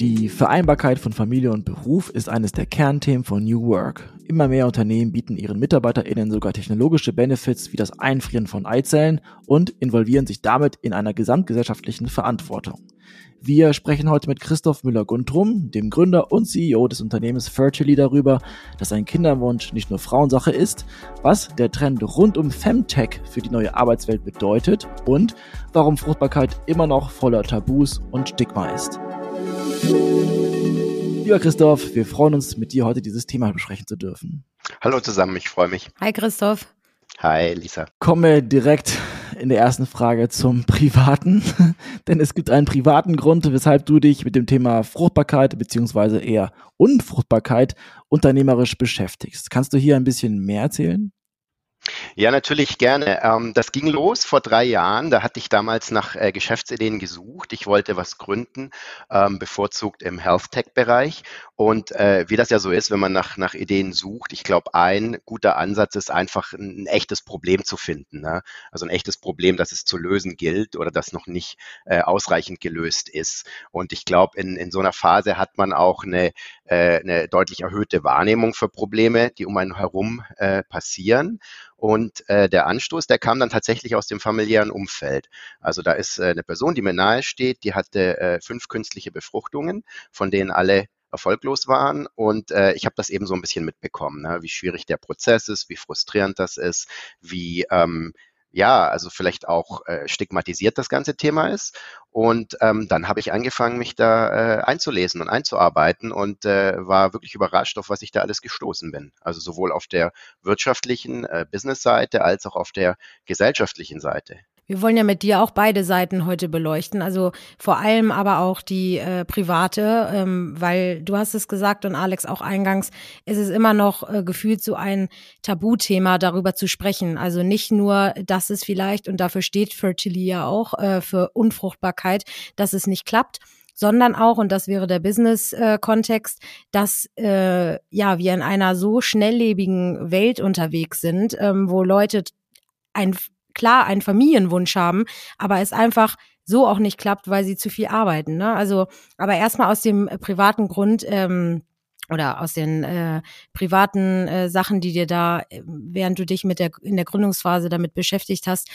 Die Vereinbarkeit von Familie und Beruf ist eines der Kernthemen von New Work. Immer mehr Unternehmen bieten ihren MitarbeiterInnen sogar technologische Benefits wie das Einfrieren von Eizellen und involvieren sich damit in einer gesamtgesellschaftlichen Verantwortung. Wir sprechen heute mit Christoph Müller-Guntrum, dem Gründer und CEO des Unternehmens Fertily darüber, dass ein Kinderwunsch nicht nur Frauensache ist, was der Trend rund um Femtech für die neue Arbeitswelt bedeutet und warum Fruchtbarkeit immer noch voller Tabus und Stigma ist. Lieber Christoph, wir freuen uns, mit dir heute dieses Thema besprechen zu dürfen. Hallo zusammen, ich freue mich. Hi Christoph. Hi Lisa. Kommen wir direkt in der ersten Frage zum Privaten. Denn es gibt einen privaten Grund, weshalb du dich mit dem Thema Fruchtbarkeit beziehungsweise eher Unfruchtbarkeit unternehmerisch beschäftigst. Kannst du hier ein bisschen mehr erzählen? Ja, natürlich gerne. Ähm, das ging los vor drei Jahren. Da hatte ich damals nach äh, Geschäftsideen gesucht. Ich wollte was gründen, ähm, bevorzugt im Health Tech-Bereich. Und äh, wie das ja so ist, wenn man nach, nach Ideen sucht, ich glaube, ein guter Ansatz ist einfach ein, echtes Problem zu finden. Ne? Also ein echtes Problem, das es zu lösen gilt oder das noch nicht äh, ausreichend gelöst ist. Und ich glaube, in, in so einer Phase hat man auch eine, eine deutlich erhöhte Wahrnehmung für Probleme, die um einen herum passieren. Und äh, der Anstoß, der kam dann tatsächlich aus dem familiären Umfeld. Also da ist äh, eine Person, die mir nahe steht, die hatte äh, fünf künstliche Befruchtungen, von denen alle erfolglos waren. Und äh, ich habe das eben so ein bisschen mitbekommen, ne? wie schwierig der Prozess ist, wie frustrierend das ist, wie ähm, ja, also vielleicht auch äh, stigmatisiert das ganze Thema ist. Und ähm, dann habe ich angefangen, mich da äh, einzulesen und einzuarbeiten und äh, war wirklich überrascht, auf was ich da alles gestoßen bin. Also sowohl auf der wirtschaftlichen äh, Business-Seite als auch auf der gesellschaftlichen Seite. Wir wollen ja mit dir auch beide Seiten heute beleuchten, also vor allem aber auch die äh, private, ähm, weil du hast es gesagt und Alex auch eingangs, ist es immer noch äh, gefühlt so ein Tabuthema, darüber zu sprechen. Also nicht nur, dass es vielleicht, und dafür steht Fertility ja auch, äh, für Unfruchtbarkeit, dass es nicht klappt, sondern auch, und das wäre der Business-Kontext, äh, dass äh, ja wir in einer so schnelllebigen Welt unterwegs sind, ähm, wo Leute ein klar einen Familienwunsch haben, aber es einfach so auch nicht klappt, weil sie zu viel arbeiten. Ne? Also, aber erstmal aus dem äh, privaten Grund, ähm, oder aus den äh, privaten äh, Sachen, die dir da, äh, während du dich mit der in der Gründungsphase damit beschäftigt hast,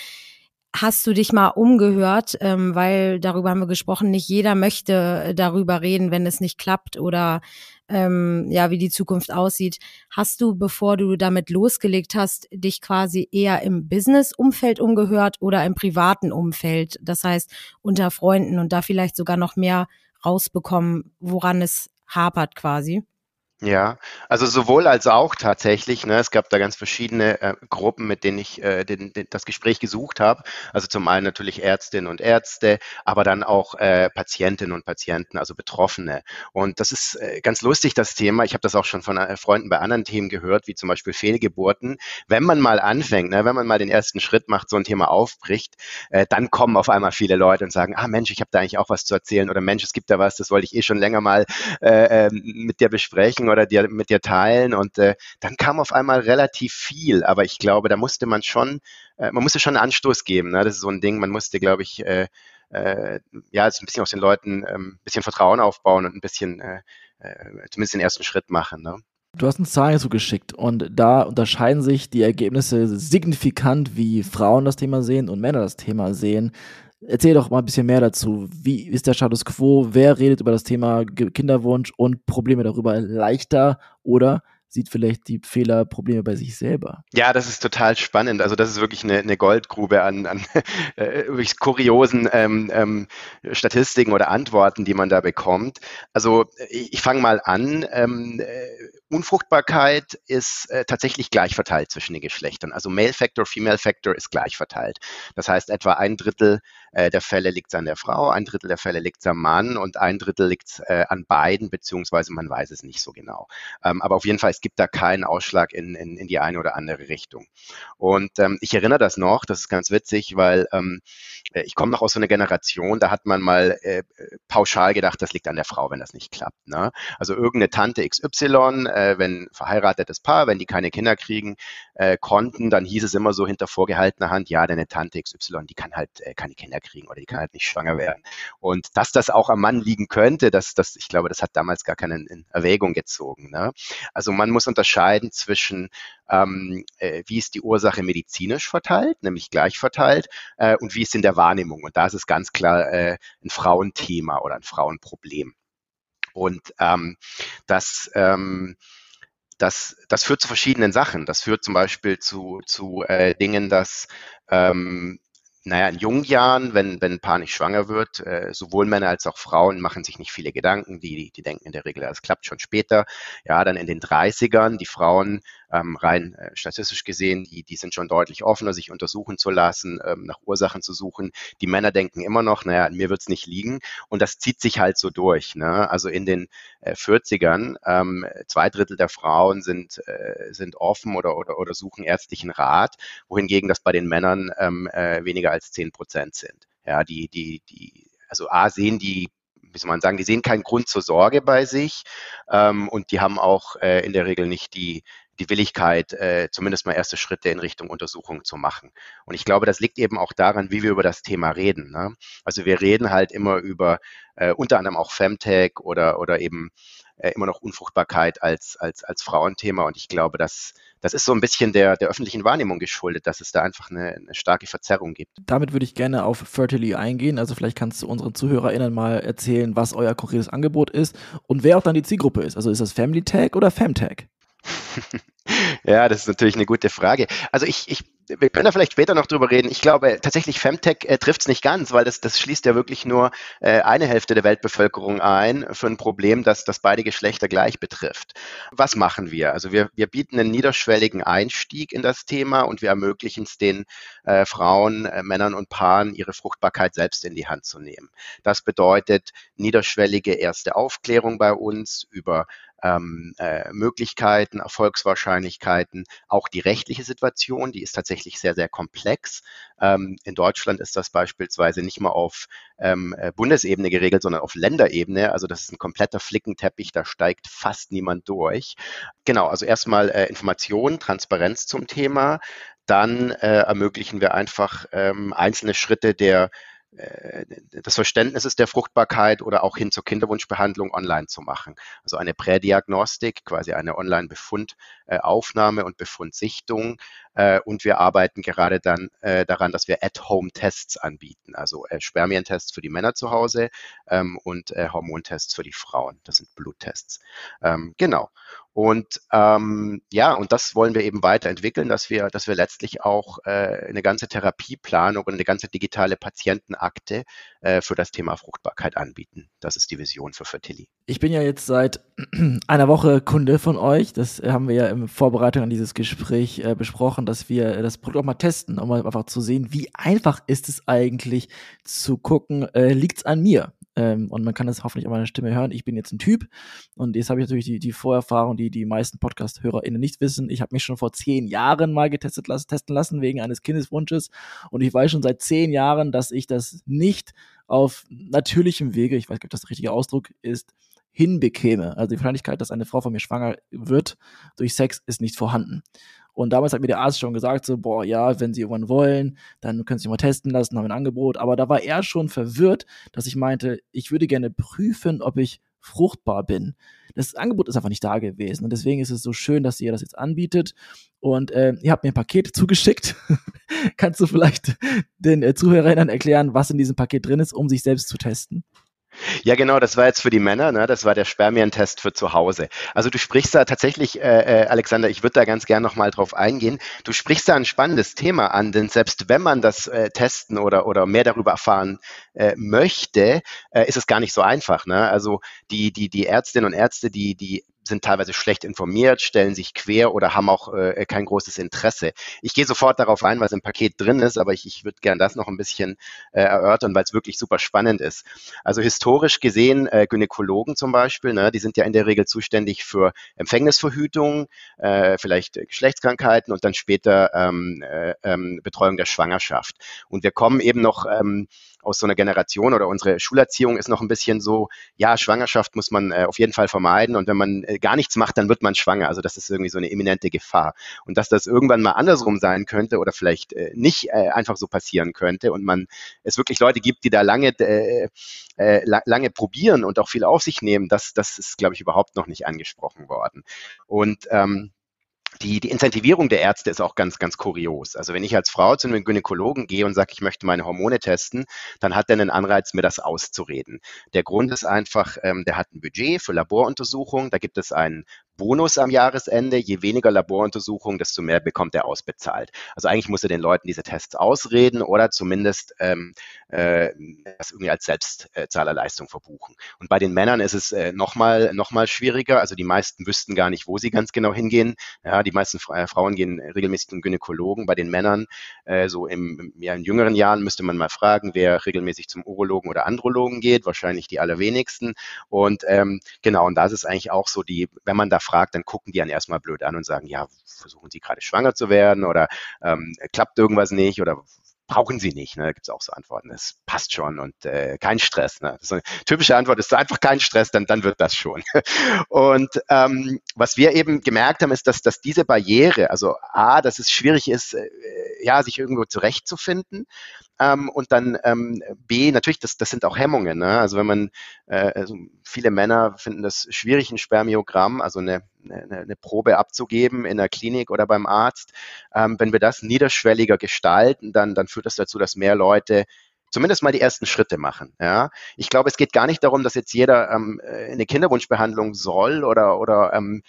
hast du dich mal umgehört, ähm, weil darüber haben wir gesprochen, nicht jeder möchte darüber reden, wenn es nicht klappt oder ähm, ja, wie die Zukunft aussieht. Hast du, bevor du damit losgelegt hast, dich quasi eher im Business-Umfeld umgehört oder im privaten Umfeld? Das heißt, unter Freunden und da vielleicht sogar noch mehr rausbekommen, woran es hapert quasi? Ja, also sowohl als auch tatsächlich. Ne, es gab da ganz verschiedene äh, Gruppen, mit denen ich äh, den, den, das Gespräch gesucht habe. Also zum einen natürlich Ärztinnen und Ärzte, aber dann auch äh, Patientinnen und Patienten, also Betroffene. Und das ist äh, ganz lustig, das Thema. Ich habe das auch schon von äh, Freunden bei anderen Themen gehört, wie zum Beispiel Fehlgeburten. Wenn man mal anfängt, ne, wenn man mal den ersten Schritt macht, so ein Thema aufbricht, äh, dann kommen auf einmal viele Leute und sagen, ah Mensch, ich habe da eigentlich auch was zu erzählen oder Mensch, es gibt da was, das wollte ich eh schon länger mal äh, äh, mit dir besprechen oder dir, mit dir teilen. Und äh, dann kam auf einmal relativ viel. Aber ich glaube, da musste man schon, äh, man musste schon einen Anstoß geben. Ne? Das ist so ein Ding, man musste, glaube ich, äh, äh, ja, also ein bisschen aus den Leuten ähm, ein bisschen Vertrauen aufbauen und ein bisschen, äh, äh, zumindest den ersten Schritt machen. Ne? Du hast uns Zahlen zugeschickt und da unterscheiden sich die Ergebnisse signifikant, wie Frauen das Thema sehen und Männer das Thema sehen. Erzähl doch mal ein bisschen mehr dazu. Wie ist der Status quo? Wer redet über das Thema Kinderwunsch und Probleme darüber leichter oder sieht vielleicht die Fehler, Probleme bei sich selber. Ja, das ist total spannend. Also das ist wirklich eine, eine Goldgrube an, an äh, wirklich kuriosen ähm, ähm, Statistiken oder Antworten, die man da bekommt. Also ich, ich fange mal an. Ähm, äh, Unfruchtbarkeit ist äh, tatsächlich gleich verteilt zwischen den Geschlechtern. Also Male Factor, Female Factor ist gleich verteilt. Das heißt, etwa ein Drittel äh, der Fälle liegt es an der Frau, ein Drittel der Fälle liegt es am Mann und ein Drittel liegt es äh, an beiden, beziehungsweise man weiß es nicht so genau. Ähm, aber auf jeden Fall, es gibt da keinen Ausschlag in, in, in die eine oder andere Richtung. Und ähm, ich erinnere das noch, das ist ganz witzig, weil ähm, äh, ich komme noch aus so einer Generation, da hat man mal äh, pauschal gedacht, das liegt an der Frau, wenn das nicht klappt. Ne? Also irgendeine Tante XY, äh, wenn verheiratetes Paar, wenn die keine Kinder kriegen äh, konnten, dann hieß es immer so hinter vorgehaltener Hand, ja, deine Tante XY, die kann halt äh, keine Kinder herkriegen oder die kann halt nicht schwanger werden. Und dass das auch am Mann liegen könnte, das, das, ich glaube, das hat damals gar keine in Erwägung gezogen. Ne? Also man muss unterscheiden zwischen ähm, äh, wie ist die Ursache medizinisch verteilt, nämlich gleich verteilt, äh, und wie ist in der Wahrnehmung. Und da ist es ganz klar äh, ein Frauenthema oder ein Frauenproblem. Und ähm, das ähm, das, das führt zu verschiedenen Sachen. Das führt zum Beispiel zu, zu äh, Dingen, dass ähm, naja, in jungen Jahren, wenn, wenn ein Paar nicht schwanger wird, äh, sowohl Männer als auch Frauen machen sich nicht viele Gedanken. Die, die denken in der Regel, es klappt schon später. Ja, dann in den 30ern, die Frauen ähm, rein äh, statistisch gesehen, die, die sind schon deutlich offener, sich untersuchen zu lassen, ähm, nach Ursachen zu suchen. Die Männer denken immer noch, naja, an mir wird's nicht liegen. Und das zieht sich halt so durch. Ne? Also in den äh, 40ern, ähm, zwei Drittel der Frauen sind, äh, sind offen oder, oder, oder suchen ärztlichen Rat, wohingegen das bei den Männern ähm, äh, weniger als zehn Prozent sind. Ja, die, die, die, also A sehen die wie soll man sagen, die sehen keinen Grund zur Sorge bei sich ähm, und die haben auch äh, in der Regel nicht die, die Willigkeit, äh, zumindest mal erste Schritte in Richtung Untersuchung zu machen. Und ich glaube, das liegt eben auch daran, wie wir über das Thema reden. Ne? Also wir reden halt immer über äh, unter anderem auch Femtech oder, oder eben äh, immer noch Unfruchtbarkeit als, als, als Frauenthema. Und ich glaube, dass das ist so ein bisschen der, der öffentlichen Wahrnehmung geschuldet, dass es da einfach eine, eine starke Verzerrung gibt. Damit würde ich gerne auf Fertily eingehen. Also vielleicht kannst du unseren ZuhörerInnen mal erzählen, was euer konkretes Angebot ist und wer auch dann die Zielgruppe ist. Also ist das Family Tag oder Femtag? ja, das ist natürlich eine gute Frage. Also ich, ich wir können da vielleicht später noch drüber reden. Ich glaube tatsächlich, Femtech äh, trifft es nicht ganz, weil das, das schließt ja wirklich nur äh, eine Hälfte der Weltbevölkerung ein für ein Problem, das, das beide Geschlechter gleich betrifft. Was machen wir? Also wir, wir bieten einen niederschwelligen Einstieg in das Thema und wir ermöglichen es den äh, Frauen, äh, Männern und Paaren, ihre Fruchtbarkeit selbst in die Hand zu nehmen. Das bedeutet niederschwellige erste Aufklärung bei uns über ähm, äh, Möglichkeiten, Erfolgswahrscheinlichkeiten, auch die rechtliche Situation, die ist tatsächlich sehr, sehr komplex. Ähm, in Deutschland ist das beispielsweise nicht mal auf ähm, äh, Bundesebene geregelt, sondern auf Länderebene. Also das ist ein kompletter Flickenteppich, da steigt fast niemand durch. Genau, also erstmal äh, Informationen, Transparenz zum Thema. Dann äh, ermöglichen wir einfach ähm, einzelne Schritte der des Verständnisses der Fruchtbarkeit oder auch hin zur Kinderwunschbehandlung online zu machen. Also eine Prädiagnostik, quasi eine Online-Befundaufnahme und Befundsichtung. Äh, und wir arbeiten gerade dann äh, daran, dass wir At-Home-Tests anbieten, also Spermientests für die Männer zu Hause ähm, und Hormontests für die Frauen. Das sind Bluttests. Ähm, genau. Und ähm, ja, und das wollen wir eben weiterentwickeln, dass wir, dass wir letztlich auch äh, eine ganze Therapieplanung und eine ganze digitale Patientenakte äh, für das Thema Fruchtbarkeit anbieten. Das ist die Vision für Fertility. Ich bin ja jetzt seit einer Woche Kunde von euch. Das haben wir ja in Vorbereitung an dieses Gespräch äh, besprochen, dass wir das Produkt auch mal testen, um einfach zu sehen, wie einfach ist es eigentlich zu gucken, äh, liegt es an mir? Ähm, und man kann das hoffentlich an meiner Stimme hören. Ich bin jetzt ein Typ und jetzt habe ich natürlich die, die Vorerfahrung, die die meisten Podcast-HörerInnen nicht wissen. Ich habe mich schon vor zehn Jahren mal getestet lassen, testen lassen wegen eines Kindeswunsches und ich weiß schon seit zehn Jahren, dass ich das nicht auf natürlichem Wege, ich weiß nicht, ob das der richtige Ausdruck ist, hinbekäme. Also die Wahrscheinlichkeit, dass eine Frau von mir schwanger wird durch Sex, ist nicht vorhanden. Und damals hat mir der Arzt schon gesagt, so, boah, ja, wenn Sie irgendwann wollen, dann können Sie sich mal testen lassen, haben ein Angebot. Aber da war er schon verwirrt, dass ich meinte, ich würde gerne prüfen, ob ich fruchtbar bin. Das Angebot ist einfach nicht da gewesen. Und deswegen ist es so schön, dass ihr das jetzt anbietet. Und äh, ihr habt mir ein Paket zugeschickt. Kannst du vielleicht den äh, Zuhörern erklären, was in diesem Paket drin ist, um sich selbst zu testen? Ja, genau, das war jetzt für die Männer, ne? das war der Spermientest für zu Hause. Also du sprichst da tatsächlich, äh, äh Alexander, ich würde da ganz gern nochmal drauf eingehen, du sprichst da ein spannendes Thema an, denn selbst wenn man das äh, testen oder, oder mehr darüber erfahren äh, möchte, äh, ist es gar nicht so einfach. Ne? Also die, die, die Ärztinnen und Ärzte, die, die sind teilweise schlecht informiert, stellen sich quer oder haben auch äh, kein großes Interesse. Ich gehe sofort darauf ein, was im Paket drin ist, aber ich, ich würde gerne das noch ein bisschen äh, erörtern, weil es wirklich super spannend ist. Also historisch gesehen, äh, Gynäkologen zum Beispiel, ne, die sind ja in der Regel zuständig für Empfängnisverhütung, äh, vielleicht Geschlechtskrankheiten und dann später ähm, äh, ähm, Betreuung der Schwangerschaft. Und wir kommen eben noch ähm, aus so einer Generation oder unsere Schulerziehung ist noch ein bisschen so, ja, Schwangerschaft muss man äh, auf jeden Fall vermeiden und wenn man äh, gar nichts macht, dann wird man schwanger. Also das ist irgendwie so eine imminente Gefahr. Und dass das irgendwann mal andersrum sein könnte oder vielleicht äh, nicht äh, einfach so passieren könnte und man es wirklich Leute gibt, die da lange äh, äh, lange probieren und auch viel auf sich nehmen, das, das ist, glaube ich, überhaupt noch nicht angesprochen worden. Und ähm, die, die Incentivierung der Ärzte ist auch ganz, ganz kurios. Also wenn ich als Frau zu einem Gynäkologen gehe und sage, ich möchte meine Hormone testen, dann hat er einen Anreiz, mir das auszureden. Der Grund ist einfach, ähm, der hat ein Budget für Laboruntersuchungen, da gibt es einen Bonus am Jahresende. Je weniger Laboruntersuchungen, desto mehr bekommt er ausbezahlt. Also eigentlich muss er den Leuten diese Tests ausreden oder zumindest ähm, äh, das irgendwie als Selbstzahlerleistung verbuchen. Und bei den Männern ist es äh, nochmal noch mal schwieriger. Also die meisten wüssten gar nicht, wo sie ganz genau hingehen. Ja, die meisten äh, Frauen gehen regelmäßig zum Gynäkologen. Bei den Männern, äh, so im, ja, in jüngeren Jahren, müsste man mal fragen, wer regelmäßig zum Urologen oder Andrologen geht. Wahrscheinlich die allerwenigsten. Und ähm, genau, und da ist eigentlich auch so, die, wenn man da fragt, dann gucken die einen erstmal blöd an und sagen, ja, versuchen Sie gerade schwanger zu werden oder ähm, klappt irgendwas nicht oder brauchen sie nicht. Ne? Da gibt es auch so Antworten. Es passt schon und äh, kein Stress. Ne? So eine typische Antwort ist einfach kein Stress, dann, dann wird das schon. und ähm, was wir eben gemerkt haben, ist, dass, dass diese Barriere, also A, dass es schwierig ist, äh, ja, sich irgendwo zurechtzufinden. Ähm, und dann ähm, B, natürlich, das, das sind auch Hemmungen. Ne? Also wenn man, äh, also viele Männer finden das schwierig, ein Spermiogramm, also eine, eine, eine Probe abzugeben in der Klinik oder beim Arzt. Ähm, wenn wir das niederschwelliger gestalten, dann, dann führt das dazu, dass mehr Leute zumindest mal die ersten Schritte machen. Ja, ich glaube, es geht gar nicht darum, dass jetzt jeder ähm, eine Kinderwunschbehandlung soll oder oder ähm,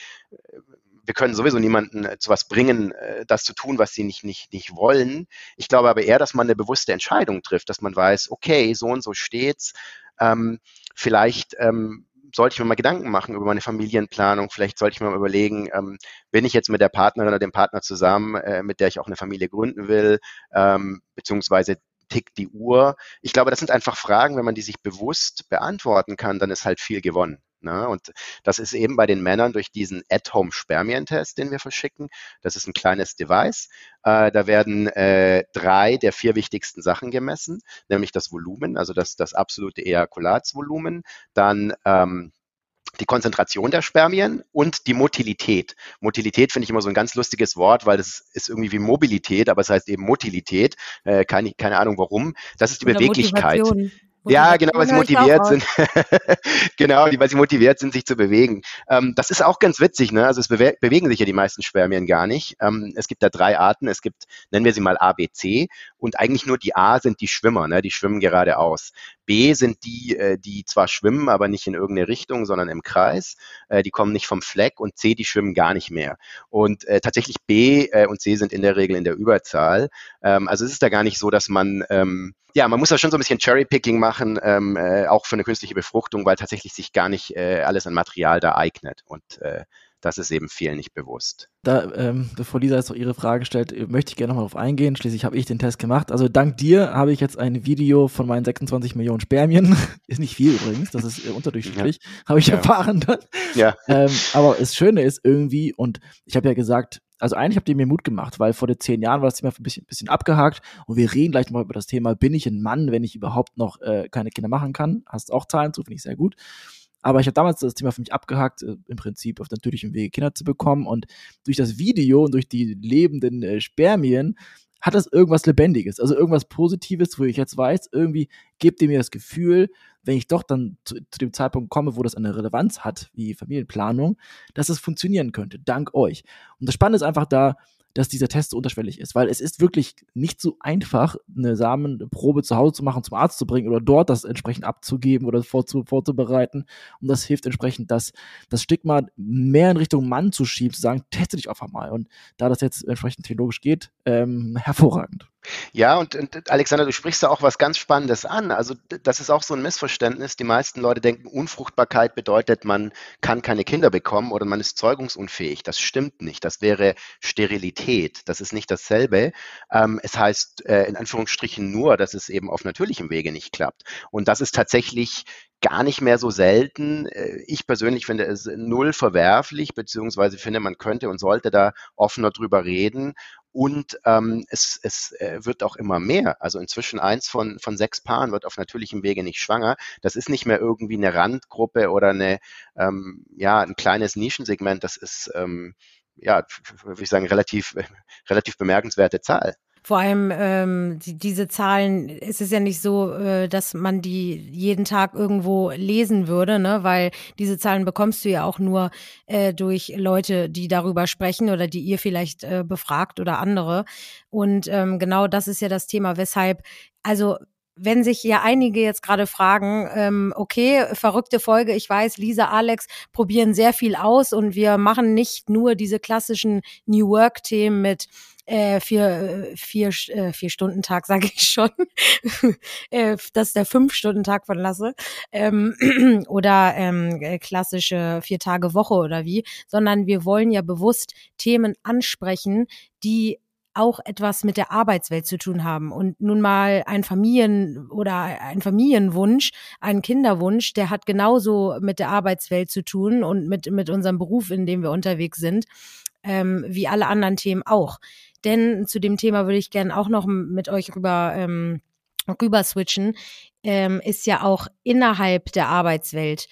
wir können sowieso niemanden äh, zu was bringen, äh, das zu tun, was sie nicht, nicht, nicht wollen. Ich glaube aber eher, dass man eine bewusste Entscheidung trifft, dass man weiß, okay, so und so steht's. Ähm, vielleicht ähm, sollte ich mir mal Gedanken machen über meine Familienplanung. Vielleicht sollte ich mir mal überlegen, ähm, bin ich jetzt mit der Partnerin oder dem Partner zusammen, äh, mit der ich auch eine Familie gründen will, ähm, beziehungsweise tickt die Uhr? Ich glaube, das sind einfach Fragen, wenn man die sich bewusst beantworten kann, dann ist halt viel gewonnen. Ne? Und das ist eben bei den Männern durch diesen At-Home-Spermientest, den wir verschicken. Das ist ein kleines Device. Äh, da werden äh, drei der vier wichtigsten Sachen gemessen, nämlich das Volumen, also das, das absolute Ejakulatsvolumen, dann ähm, die Konzentration der Spermien und die Motilität. Motilität finde ich immer so ein ganz lustiges Wort, weil das ist irgendwie wie Mobilität, aber es heißt eben Motilität. Äh, keine, keine Ahnung warum. Das ist die Oder Beweglichkeit. Motivation. Ja, genau, weil sie motiviert sind. genau, weil sie motiviert sind, sich zu bewegen. Ähm, das ist auch ganz witzig, ne? Also es bewe bewegen sich ja die meisten Spermien gar nicht. Ähm, es gibt da drei Arten. Es gibt, nennen wir sie mal A, B, C. Und eigentlich nur die A sind die Schwimmer, ne? Die schwimmen geradeaus. B sind die, äh, die zwar schwimmen, aber nicht in irgendeine Richtung, sondern im Kreis. Äh, die kommen nicht vom Fleck. Und C, die schwimmen gar nicht mehr. Und äh, tatsächlich B äh, und C sind in der Regel in der Überzahl. Ähm, also es ist da gar nicht so, dass man ähm, ja, man muss da schon so ein bisschen Cherry-Picking machen, ähm, äh, auch für eine künstliche Befruchtung, weil tatsächlich sich gar nicht äh, alles an Material da eignet. Und äh, das ist eben vielen nicht bewusst. Da, ähm, bevor Lisa jetzt noch ihre Frage stellt, äh, möchte ich gerne nochmal darauf eingehen. Schließlich habe ich den Test gemacht. Also dank dir habe ich jetzt ein Video von meinen 26 Millionen Spermien. ist nicht viel übrigens, das ist äh, unterdurchschnittlich, ja. habe ich ja. erfahren dann. Ja. Ähm, aber das Schöne ist irgendwie, und ich habe ja gesagt, also eigentlich habt ihr mir Mut gemacht, weil vor den zehn Jahren war das Thema ein bisschen, bisschen abgehakt und wir reden gleich mal über das Thema, bin ich ein Mann, wenn ich überhaupt noch äh, keine Kinder machen kann? Hast auch Zahlen zu, finde ich sehr gut. Aber ich habe damals das Thema für mich abgehakt, äh, im Prinzip auf natürlichem Wege Kinder zu bekommen. Und durch das Video und durch die lebenden äh, Spermien hat das irgendwas Lebendiges, also irgendwas Positives, wo ich jetzt weiß, irgendwie gebt ihr mir das Gefühl, wenn ich doch dann zu, zu, dem Zeitpunkt komme, wo das eine Relevanz hat, wie Familienplanung, dass es funktionieren könnte, dank euch. Und das Spannende ist einfach da, dass dieser Test so unterschwellig ist, weil es ist wirklich nicht so einfach, eine Samenprobe zu Hause zu machen, zum Arzt zu bringen oder dort das entsprechend abzugeben oder vorzu, vorzubereiten. Und das hilft entsprechend, dass das Stigma mehr in Richtung Mann zu schieben, zu sagen, teste dich einfach mal. Und da das jetzt entsprechend theologisch geht, ähm, hervorragend. Ja, und, und, Alexander, du sprichst da auch was ganz Spannendes an. Also das ist auch so ein Missverständnis. Die meisten Leute denken, Unfruchtbarkeit bedeutet, man kann keine Kinder bekommen oder man ist zeugungsunfähig. Das stimmt nicht. Das wäre Sterilität. Das ist nicht dasselbe. Ähm, es heißt äh, in Anführungsstrichen nur, dass es eben auf natürlichem Wege nicht klappt. Und das ist tatsächlich gar nicht mehr so selten. Äh, ich persönlich finde es null verwerflich, beziehungsweise finde, man könnte und sollte da offener drüber reden. Und ähm, es, es äh, wird auch immer mehr. Also inzwischen eins von, von sechs Paaren wird auf natürlichem Wege nicht schwanger. Das ist nicht mehr irgendwie eine Randgruppe oder eine, ähm, ja, ein kleines Nischensegment. Das ist, ähm, ja, würde ich sagen, relativ, relativ bemerkenswerte Zahl. Vor allem ähm, die, diese Zahlen, es ist ja nicht so, äh, dass man die jeden Tag irgendwo lesen würde, ne? weil diese Zahlen bekommst du ja auch nur äh, durch Leute, die darüber sprechen oder die ihr vielleicht äh, befragt oder andere. Und ähm, genau das ist ja das Thema, weshalb, also wenn sich ja einige jetzt gerade fragen, ähm, okay, verrückte Folge, ich weiß, Lisa, Alex probieren sehr viel aus und wir machen nicht nur diese klassischen New Work-Themen mit äh, vier, vier, äh, vier Stunden Tag, sage ich schon. äh, das ist der fünf Stunden Tag von Lasse. Ähm, oder ähm, äh, klassische vier Tage Woche oder wie, sondern wir wollen ja bewusst Themen ansprechen, die auch etwas mit der Arbeitswelt zu tun haben. Und nun mal ein Familien- oder ein Familienwunsch, ein Kinderwunsch, der hat genauso mit der Arbeitswelt zu tun und mit, mit unserem Beruf, in dem wir unterwegs sind, ähm, wie alle anderen Themen auch. Denn zu dem Thema würde ich gerne auch noch mit euch rüber, ähm, rüber switchen, ähm, ist ja auch innerhalb der Arbeitswelt.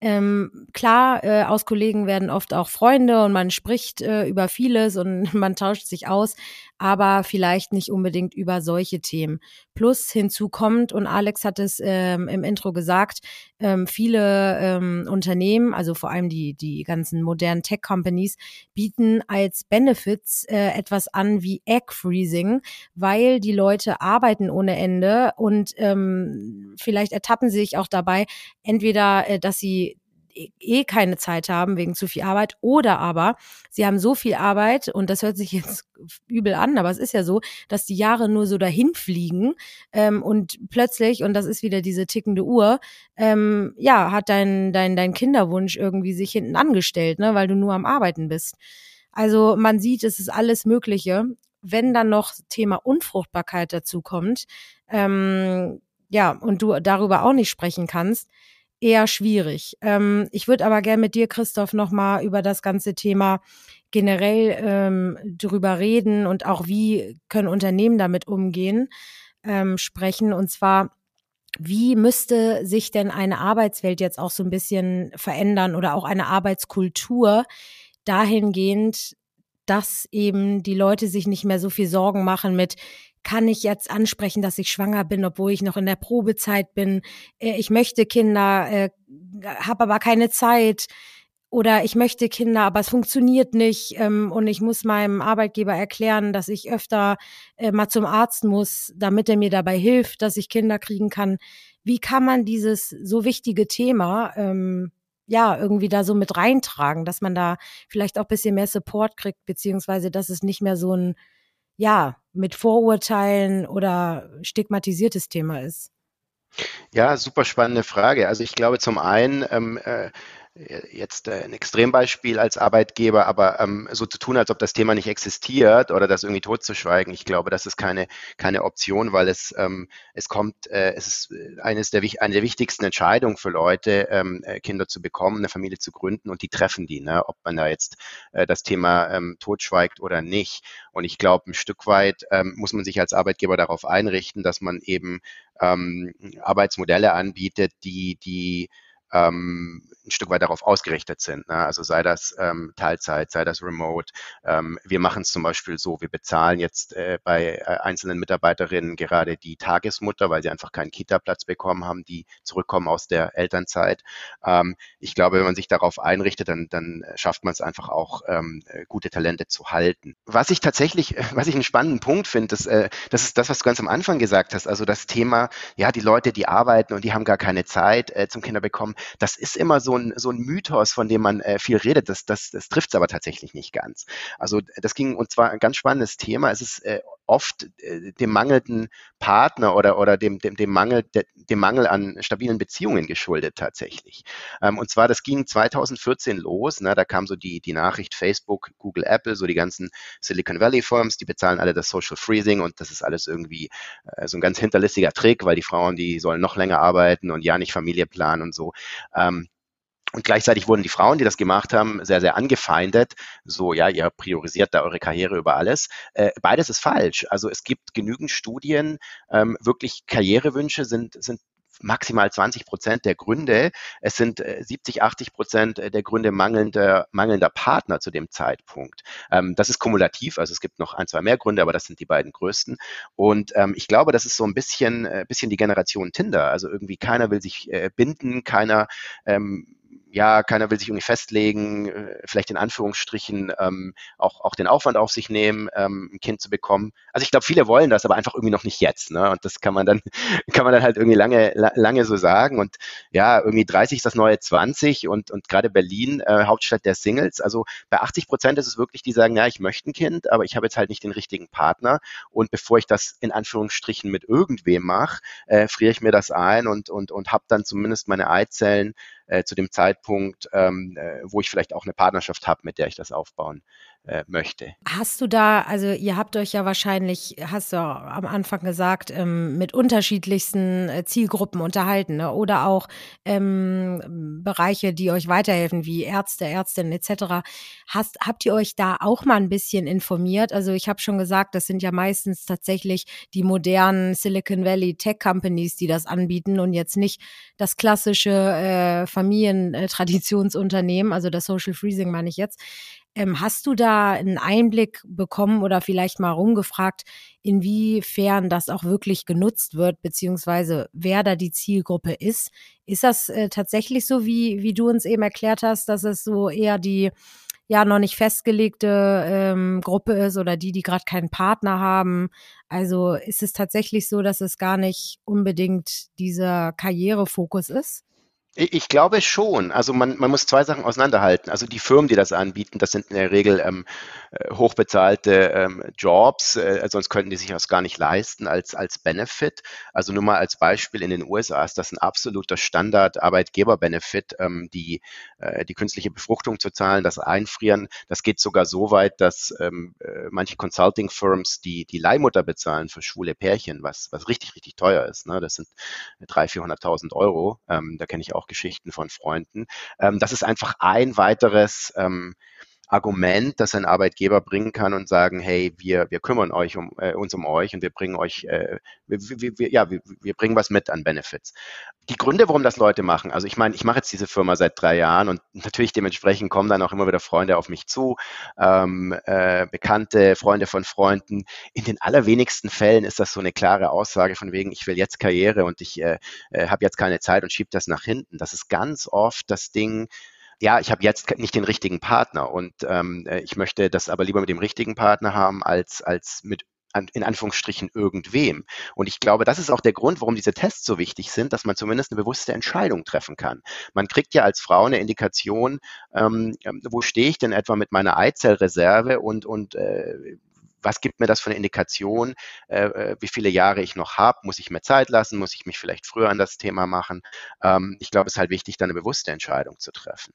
Ähm, klar, äh, aus Kollegen werden oft auch Freunde und man spricht äh, über vieles und man tauscht sich aus, aber vielleicht nicht unbedingt über solche Themen. Plus hinzu kommt, und Alex hat es ähm, im Intro gesagt, ähm, viele ähm, Unternehmen, also vor allem die, die ganzen modernen Tech-Companies, bieten als Benefits äh, etwas an wie Egg Freezing, weil die Leute arbeiten ohne Ende und ähm, vielleicht ertappen sie sich auch dabei, entweder, äh, dass sie eh keine Zeit haben wegen zu viel Arbeit oder aber sie haben so viel Arbeit und das hört sich jetzt übel an, aber es ist ja so, dass die Jahre nur so dahin fliegen ähm, und plötzlich und das ist wieder diese tickende Uhr, ähm, ja hat dein dein dein Kinderwunsch irgendwie sich hinten angestellt, ne, weil du nur am Arbeiten bist. Also man sieht, es ist alles Mögliche. Wenn dann noch Thema Unfruchtbarkeit dazu kommt, ähm, ja, und du darüber auch nicht sprechen kannst, eher schwierig. Ähm, ich würde aber gerne mit dir, Christoph, nochmal über das ganze Thema generell ähm, drüber reden und auch wie können Unternehmen damit umgehen, ähm, sprechen. Und zwar, wie müsste sich denn eine Arbeitswelt jetzt auch so ein bisschen verändern oder auch eine Arbeitskultur dahingehend, dass eben die Leute sich nicht mehr so viel Sorgen machen mit, kann ich jetzt ansprechen, dass ich schwanger bin, obwohl ich noch in der Probezeit bin. Äh, ich möchte Kinder, äh, habe aber keine Zeit. Oder ich möchte Kinder, aber es funktioniert nicht. Ähm, und ich muss meinem Arbeitgeber erklären, dass ich öfter äh, mal zum Arzt muss, damit er mir dabei hilft, dass ich Kinder kriegen kann. Wie kann man dieses so wichtige Thema ähm, ja, irgendwie da so mit reintragen, dass man da vielleicht auch bisschen mehr Support kriegt, beziehungsweise dass es nicht mehr so ein ja, mit Vorurteilen oder stigmatisiertes Thema ist? Ja, super spannende Frage. Also ich glaube zum einen, ähm, äh, jetzt äh, ein Extrembeispiel als Arbeitgeber, aber ähm, so zu tun, als ob das Thema nicht existiert oder das irgendwie totzuschweigen, ich glaube, das ist keine, keine Option, weil es, ähm, es kommt, äh, es ist äh, eines der, eine der wichtigsten Entscheidungen für Leute, ähm, äh, Kinder zu bekommen, eine Familie zu gründen und die treffen die, ne? ob man da jetzt äh, das Thema ähm, totschweigt oder nicht. Und ich glaube, ein Stück weit ähm, muss man sich als Arbeitgeber darauf einrichten, dass man eben ähm, Arbeitsmodelle anbietet, die, die ähm, ein Stück weit darauf ausgerichtet sind. Ne? Also sei das ähm, Teilzeit, sei das Remote. Ähm, wir machen es zum Beispiel so, wir bezahlen jetzt äh, bei äh, einzelnen Mitarbeiterinnen gerade die Tagesmutter, weil sie einfach keinen Kita-Platz bekommen haben, die zurückkommen aus der Elternzeit. Ähm, ich glaube, wenn man sich darauf einrichtet, dann, dann schafft man es einfach auch, ähm, äh, gute Talente zu halten. Was ich tatsächlich, was ich einen spannenden Punkt finde, das, äh, das ist das, was du ganz am Anfang gesagt hast, also das Thema, ja, die Leute, die arbeiten und die haben gar keine Zeit äh, zum Kinderbekommen, das ist immer so ein, so ein Mythos, von dem man äh, viel redet. Das, das, das trifft es aber tatsächlich nicht ganz. Also das ging, und zwar ein ganz spannendes Thema. Es ist äh, oft äh, dem mangelnden Partner oder, oder dem, dem, dem, Mangel, de, dem Mangel an stabilen Beziehungen geschuldet tatsächlich. Ähm, und zwar, das ging 2014 los. Ne, da kam so die, die Nachricht Facebook, Google, Apple, so die ganzen Silicon Valley Firms, die bezahlen alle das Social Freezing und das ist alles irgendwie äh, so ein ganz hinterlistiger Trick, weil die Frauen, die sollen noch länger arbeiten und ja nicht Familie planen und so. Ähm, und gleichzeitig wurden die Frauen, die das gemacht haben, sehr, sehr angefeindet. So, ja, ihr priorisiert da eure Karriere über alles. Äh, beides ist falsch. Also es gibt genügend Studien, ähm, wirklich Karrierewünsche sind, sind maximal 20 Prozent der Gründe. Es sind 70, äh, 80 Prozent der Gründe mangelnder, mangelnder Partner zu dem Zeitpunkt. Ähm, das ist kumulativ, also es gibt noch ein, zwei mehr Gründe, aber das sind die beiden größten. Und ähm, ich glaube, das ist so ein bisschen, äh, bisschen die Generation Tinder. Also irgendwie keiner will sich äh, binden, keiner ähm, ja, keiner will sich irgendwie festlegen, äh, vielleicht in Anführungsstrichen ähm, auch, auch den Aufwand auf sich nehmen, ähm, ein Kind zu bekommen. Also ich glaube, viele wollen das, aber einfach irgendwie noch nicht jetzt. Ne? Und das kann man dann, kann man dann halt irgendwie lange, lange so sagen. Und ja, irgendwie 30 ist das neue 20 und, und gerade Berlin, äh, Hauptstadt der Singles. Also bei 80 Prozent ist es wirklich, die sagen, ja, ich möchte ein Kind, aber ich habe jetzt halt nicht den richtigen Partner. Und bevor ich das in Anführungsstrichen mit irgendwem mache, äh, friere ich mir das ein und, und, und habe dann zumindest meine Eizellen äh, zu dem Zeitpunkt, ähm, äh, wo ich vielleicht auch eine Partnerschaft habe, mit der ich das aufbauen äh, möchte. Hast du da, also ihr habt euch ja wahrscheinlich, hast du am Anfang gesagt, ähm, mit unterschiedlichsten äh, Zielgruppen unterhalten ne? oder auch ähm, Bereiche, die euch weiterhelfen, wie Ärzte, Ärztinnen etc. Hast, habt ihr euch da auch mal ein bisschen informiert? Also ich habe schon gesagt, das sind ja meistens tatsächlich die modernen Silicon Valley Tech Companies, die das anbieten und jetzt nicht das klassische äh, Familientraditionsunternehmen, also das Social Freezing meine ich jetzt. Ähm, hast du da einen Einblick bekommen oder vielleicht mal rumgefragt, inwiefern das auch wirklich genutzt wird, beziehungsweise wer da die Zielgruppe ist? Ist das äh, tatsächlich so, wie, wie du uns eben erklärt hast, dass es so eher die ja noch nicht festgelegte ähm, Gruppe ist oder die, die gerade keinen Partner haben? Also ist es tatsächlich so, dass es gar nicht unbedingt dieser Karrierefokus ist? Ich glaube schon. Also man, man muss zwei Sachen auseinanderhalten. Also die Firmen, die das anbieten, das sind in der Regel ähm, äh, hochbezahlte ähm, Jobs, äh, sonst könnten die sich das gar nicht leisten als, als Benefit. Also nur mal als Beispiel, in den USA ist das ein absoluter Standard-Arbeitgeber-Benefit, ähm, die, äh, die künstliche Befruchtung zu zahlen, das Einfrieren. Das geht sogar so weit, dass ähm, äh, manche Consulting-Firms die, die Leihmutter bezahlen für schwule Pärchen, was, was richtig, richtig teuer ist. Ne? Das sind 300.000, 400.000 Euro. Ähm, da kenne ich auch auch Geschichten von Freunden. Ähm, das ist einfach ein weiteres ähm, Argument, das ein Arbeitgeber bringen kann und sagen, hey, wir, wir kümmern euch um, äh, uns um euch und wir bringen euch, äh, wir, wir, ja, wir, wir bringen was mit an Benefits. Die Gründe, warum das Leute machen, also ich meine, ich mache jetzt diese Firma seit drei Jahren und natürlich dementsprechend kommen dann auch immer wieder Freunde auf mich zu, ähm, äh, Bekannte, Freunde von Freunden. In den allerwenigsten Fällen ist das so eine klare Aussage von wegen, ich will jetzt Karriere und ich äh, äh, habe jetzt keine Zeit und schiebe das nach hinten. Das ist ganz oft das Ding, ja, ich habe jetzt nicht den richtigen Partner und ähm, äh, ich möchte das aber lieber mit dem richtigen Partner haben als, als mit in Anführungsstrichen irgendwem. Und ich glaube, das ist auch der Grund, warum diese Tests so wichtig sind, dass man zumindest eine bewusste Entscheidung treffen kann. Man kriegt ja als Frau eine Indikation, ähm, wo stehe ich denn etwa mit meiner Eizellreserve und, und äh, was gibt mir das für eine Indikation, äh, äh, wie viele Jahre ich noch habe? Muss ich mir Zeit lassen? Muss ich mich vielleicht früher an das Thema machen? Ähm, ich glaube, es ist halt wichtig, da eine bewusste Entscheidung zu treffen.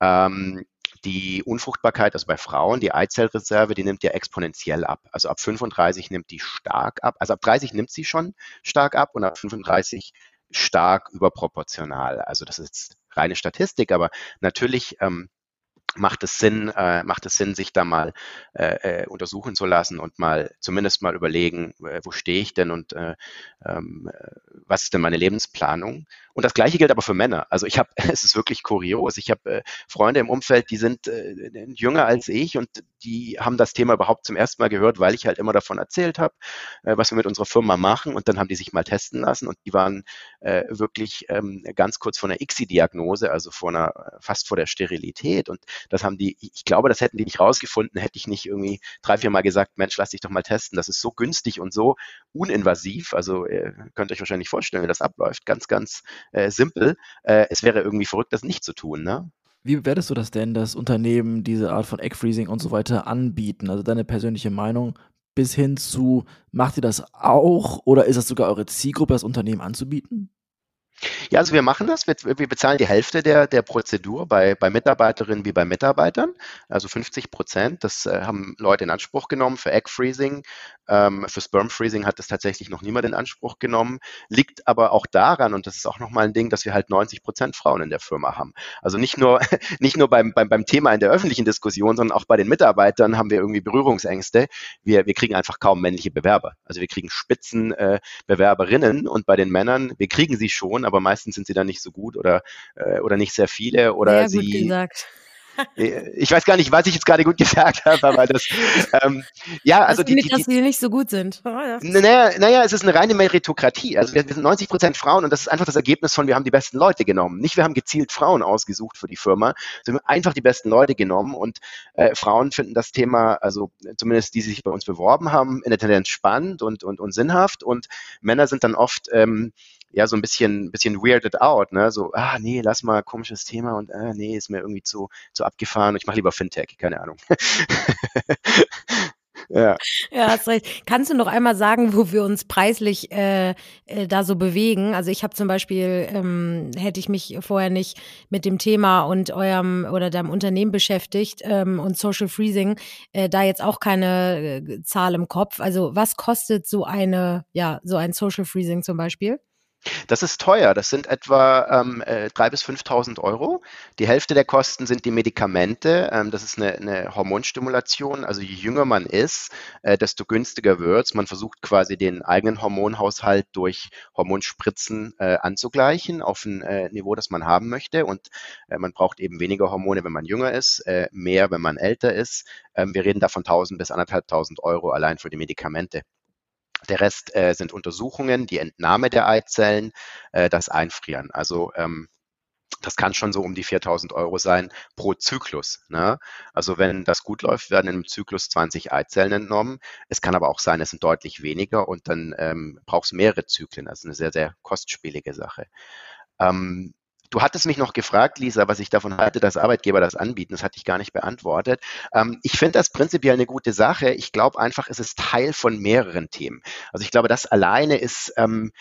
Ähm, die Unfruchtbarkeit, also bei Frauen, die Eizellreserve, die nimmt ja exponentiell ab. Also ab 35 nimmt die stark ab. Also ab 30 nimmt sie schon stark ab und ab 35 stark überproportional. Also das ist reine Statistik, aber natürlich ähm, macht es Sinn, äh, macht es Sinn, sich da mal äh, äh, untersuchen zu lassen und mal zumindest mal überlegen, äh, wo stehe ich denn und äh, ähm, was ist denn meine Lebensplanung? Und das Gleiche gilt aber für Männer. Also ich habe, es ist wirklich kurios. Ich habe äh, Freunde im Umfeld, die sind äh, jünger als ich und die haben das Thema überhaupt zum ersten Mal gehört, weil ich halt immer davon erzählt habe, äh, was wir mit unserer Firma machen. Und dann haben die sich mal testen lassen und die waren äh, wirklich ähm, ganz kurz vor einer ICSI-Diagnose, also vor einer, fast vor der Sterilität. Und das haben die, ich glaube, das hätten die nicht rausgefunden, hätte ich nicht irgendwie drei, vier Mal gesagt, Mensch, lass dich doch mal testen. Das ist so günstig und so uninvasiv. Also ihr könnt euch wahrscheinlich vorstellen, wie das abläuft. Ganz, ganz äh, simpel. Äh, es wäre irgendwie verrückt, das nicht zu tun. Ne? Wie bewertest du das denn, dass Unternehmen diese Art von Egg-Freezing und so weiter anbieten? Also deine persönliche Meinung bis hin zu, macht ihr das auch oder ist das sogar eure Zielgruppe, das Unternehmen anzubieten? Ja, also wir machen das. Wir, wir bezahlen die Hälfte der, der Prozedur bei, bei Mitarbeiterinnen wie bei Mitarbeitern, also 50 Prozent. Das äh, haben Leute in Anspruch genommen für Egg Freezing. Ähm, für Sperm Freezing hat das tatsächlich noch niemand in Anspruch genommen. Liegt aber auch daran, und das ist auch nochmal ein Ding, dass wir halt 90 Prozent Frauen in der Firma haben. Also nicht nur, nicht nur beim, beim, beim Thema in der öffentlichen Diskussion, sondern auch bei den Mitarbeitern haben wir irgendwie Berührungsängste. Wir, wir kriegen einfach kaum männliche Bewerber. Also wir kriegen Spitzenbewerberinnen äh, und bei den Männern, wir kriegen sie schon, aber meistens sind sie dann nicht so gut oder, äh, oder nicht sehr viele oder sehr sie. Gesagt. Äh, ich weiß gar nicht, was ich jetzt gerade gut gesagt habe, aber das, ähm, ja, also die, nicht, die, dass sie nicht so gut sind. Oh, naja, naja, es ist eine reine Meritokratie. Also wir, wir sind 90 Prozent Frauen und das ist einfach das Ergebnis von, wir haben die besten Leute genommen. Nicht, wir haben gezielt Frauen ausgesucht für die Firma, sondern einfach die besten Leute genommen und äh, Frauen finden das Thema, also zumindest die, die sich bei uns beworben haben, in der Tendenz spannend und, und, und sinnhaft und Männer sind dann oft ähm, ja so ein bisschen, bisschen weirded out, ne? So, ah, nee, lass mal komisches Thema und ah, nee, ist mir irgendwie zu, zu abgefahren. Ich mache lieber Fintech, keine Ahnung. Ja. ja, hast recht. Kannst du noch einmal sagen, wo wir uns preislich äh, äh, da so bewegen? Also ich habe zum Beispiel, ähm, hätte ich mich vorher nicht mit dem Thema und eurem oder deinem Unternehmen beschäftigt ähm, und Social Freezing, äh, da jetzt auch keine äh, Zahl im Kopf. Also was kostet so eine, ja, so ein Social Freezing zum Beispiel? Das ist teuer. Das sind etwa ähm, äh, 3.000 bis 5.000 Euro. Die Hälfte der Kosten sind die Medikamente. Ähm, das ist eine, eine, Hormonstimulation. Also je jünger man ist, äh, desto günstiger wird es. Man versucht quasi den eigenen Hormonhaushalt durch Hormonspritzen äh, anzugleichen auf ein äh, Niveau, das man haben möchte. Und äh, man braucht eben weniger Hormone, wenn man jünger ist, äh, mehr, wenn man älter ist. Ähm, wir reden da von 1.000 bis 1.500 Euro allein für die Medikamente. Der Rest äh, sind Untersuchungen, die Entnahme der Eizellen, äh, das Einfrieren. Also ähm, das kann schon so um die 4000 Euro sein pro Zyklus. Ne? Also wenn das gut läuft, werden im Zyklus 20 Eizellen entnommen. Es kann aber auch sein, es sind deutlich weniger und dann ähm, braucht es mehrere Zyklen. Ist eine sehr, sehr kostspielige Sache. Ähm, Du hattest mich noch gefragt, Lisa, was ich davon halte, dass Arbeitgeber das anbieten. Das hatte ich gar nicht beantwortet. Ähm, ich finde das prinzipiell eine gute Sache. Ich glaube einfach, es ist Teil von mehreren Themen. Also ich glaube, das alleine ist, ähm,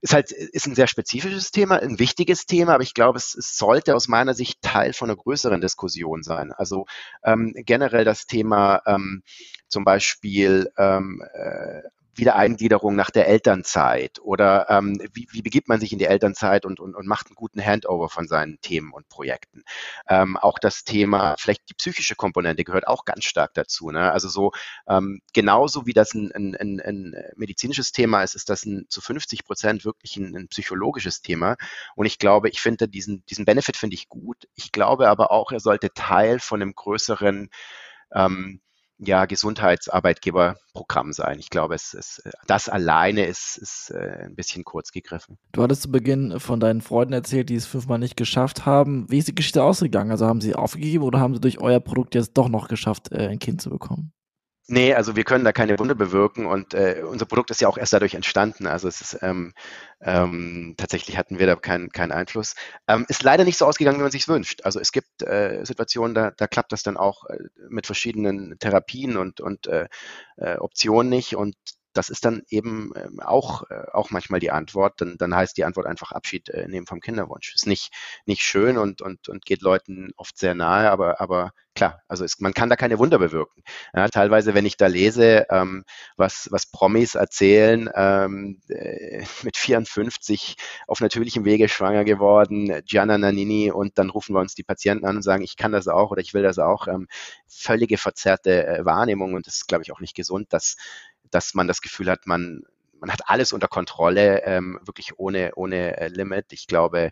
ist halt ist ein sehr spezifisches Thema, ein wichtiges Thema, aber ich glaube, es, es sollte aus meiner Sicht Teil von einer größeren Diskussion sein. Also ähm, generell das Thema ähm, zum Beispiel ähm, äh, Wiedereingliederung nach der Elternzeit oder ähm, wie, wie begibt man sich in die Elternzeit und, und, und macht einen guten Handover von seinen Themen und Projekten. Ähm, auch das Thema, vielleicht die psychische Komponente gehört auch ganz stark dazu. Ne? Also so ähm, genauso wie das ein, ein, ein, ein medizinisches Thema ist, ist das ein, zu 50 Prozent wirklich ein, ein psychologisches Thema. Und ich glaube, ich finde diesen, diesen Benefit finde ich gut. Ich glaube aber auch, er sollte Teil von einem größeren ähm, ja, Gesundheitsarbeitgeberprogramm sein. Ich glaube, es, es, das alleine ist, ist äh, ein bisschen kurz gegriffen. Du hattest zu Beginn von deinen Freunden erzählt, die es fünfmal nicht geschafft haben. Wie ist die Geschichte ausgegangen? Also haben sie aufgegeben oder haben sie durch euer Produkt jetzt doch noch geschafft, äh, ein Kind zu bekommen? Nee, also wir können da keine Wunder bewirken und äh, unser Produkt ist ja auch erst dadurch entstanden. Also es ist ähm, ähm, tatsächlich hatten wir da keinen keinen Einfluss. Ähm, ist leider nicht so ausgegangen, wie man sich wünscht. Also es gibt äh, Situationen, da, da klappt das dann auch äh, mit verschiedenen Therapien und, und äh, äh, Optionen nicht und das ist dann eben ähm, auch, äh, auch manchmal die Antwort. Dann, dann heißt die Antwort einfach Abschied äh, nehmen vom Kinderwunsch. Ist nicht, nicht schön und, und, und geht Leuten oft sehr nahe, aber, aber klar, also ist, man kann da keine Wunder bewirken. Ja, teilweise, wenn ich da lese, ähm, was, was Promis erzählen, ähm, äh, mit 54 auf natürlichem Wege schwanger geworden, Gianna Nannini, und dann rufen wir uns die Patienten an und sagen, ich kann das auch oder ich will das auch. Ähm, völlige verzerrte äh, Wahrnehmung und das ist, glaube ich, auch nicht gesund, dass dass man das Gefühl hat, man, man hat alles unter Kontrolle, ähm, wirklich ohne, ohne äh, Limit. Ich glaube,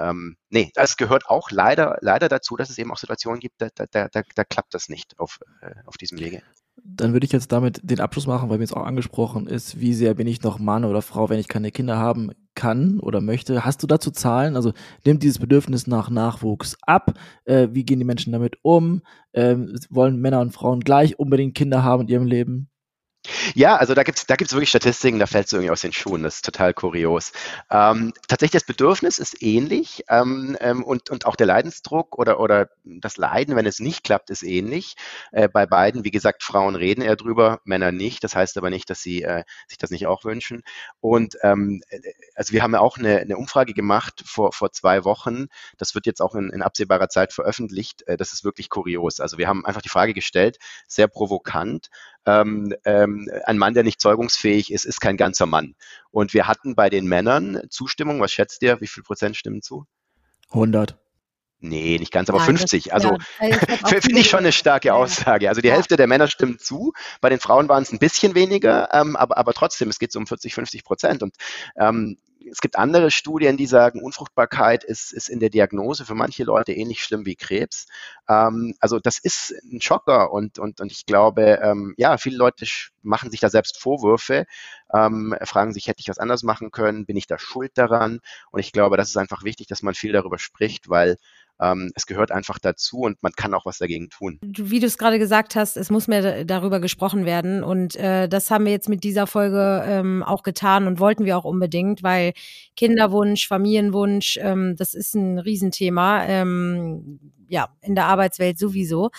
ähm, nee, das gehört auch leider, leider dazu, dass es eben auch Situationen gibt, da, da, da, da klappt das nicht auf, äh, auf diesem Wege. Dann würde ich jetzt damit den Abschluss machen, weil mir jetzt auch angesprochen ist, wie sehr bin ich noch Mann oder Frau, wenn ich keine Kinder haben kann oder möchte. Hast du dazu Zahlen? Also nimmt dieses Bedürfnis nach Nachwuchs ab? Äh, wie gehen die Menschen damit um? Ähm, wollen Männer und Frauen gleich unbedingt Kinder haben in ihrem Leben? Ja, also da gibt's da gibt's wirklich Statistiken, da fällt es irgendwie aus den Schuhen. Das ist total kurios. Ähm, tatsächlich das Bedürfnis ist ähnlich ähm, ähm, und, und auch der Leidensdruck oder, oder das Leiden, wenn es nicht klappt, ist ähnlich. Äh, bei beiden, wie gesagt, Frauen reden eher drüber, Männer nicht. Das heißt aber nicht, dass sie äh, sich das nicht auch wünschen. Und ähm, äh, also wir haben ja auch eine, eine Umfrage gemacht vor, vor zwei Wochen. Das wird jetzt auch in, in absehbarer Zeit veröffentlicht. Äh, das ist wirklich kurios. Also wir haben einfach die Frage gestellt, sehr provokant ähm, ähm, ein Mann, der nicht zeugungsfähig ist, ist kein ganzer Mann. Und wir hatten bei den Männern Zustimmung. Was schätzt ihr? Wie viel Prozent stimmen zu? 100. Nee, nicht ganz, aber Nein, 50. Das, also ja, finde ich schon eine starke Aussage. Also die ja. Hälfte der Männer stimmt zu. Bei den Frauen waren es ein bisschen weniger, ähm, aber, aber trotzdem, es geht so um 40, 50 Prozent. Und ähm, es gibt andere Studien, die sagen, Unfruchtbarkeit ist, ist in der Diagnose für manche Leute ähnlich schlimm wie Krebs. Ähm, also das ist ein Schocker und, und, und ich glaube, ähm, ja, viele Leute machen sich da selbst Vorwürfe, ähm, fragen sich, hätte ich was anders machen können, bin ich da schuld daran? Und ich glaube, das ist einfach wichtig, dass man viel darüber spricht, weil ähm, es gehört einfach dazu und man kann auch was dagegen tun. Wie du es gerade gesagt hast, es muss mehr darüber gesprochen werden und äh, das haben wir jetzt mit dieser Folge ähm, auch getan und wollten wir auch unbedingt, weil Kinderwunsch, Familienwunsch, ähm, das ist ein Riesenthema. Ähm, ja, in der Arbeitswelt sowieso.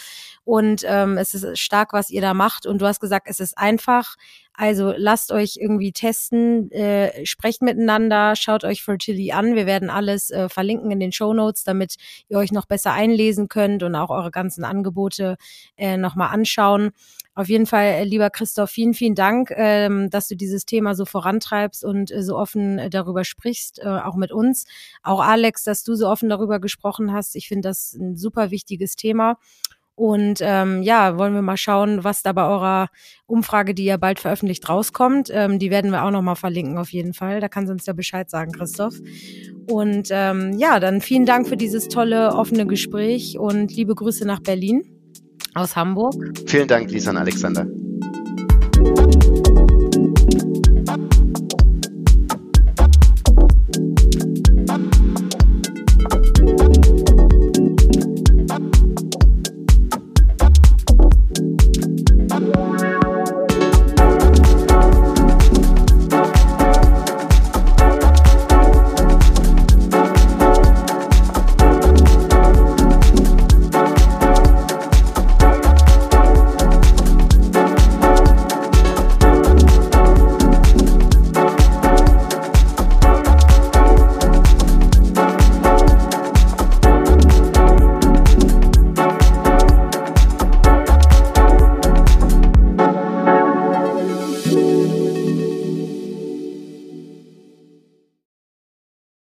Und ähm, es ist stark, was ihr da macht. Und du hast gesagt, es ist einfach. Also lasst euch irgendwie testen, äh, sprecht miteinander, schaut euch Fertility an. Wir werden alles äh, verlinken in den Show Notes, damit ihr euch noch besser einlesen könnt und auch eure ganzen Angebote äh, nochmal anschauen. Auf jeden Fall, äh, lieber Christoph, vielen, vielen Dank, ähm, dass du dieses Thema so vorantreibst und äh, so offen äh, darüber sprichst, äh, auch mit uns. Auch Alex, dass du so offen darüber gesprochen hast. Ich finde das ein super wichtiges Thema. Und ähm, ja, wollen wir mal schauen, was da bei eurer Umfrage, die ja bald veröffentlicht, rauskommt. Ähm, die werden wir auch nochmal verlinken auf jeden Fall. Da kannst du uns ja Bescheid sagen, Christoph. Und ähm, ja, dann vielen Dank für dieses tolle, offene Gespräch und liebe Grüße nach Berlin aus Hamburg. Vielen Dank, Lisa und Alexander.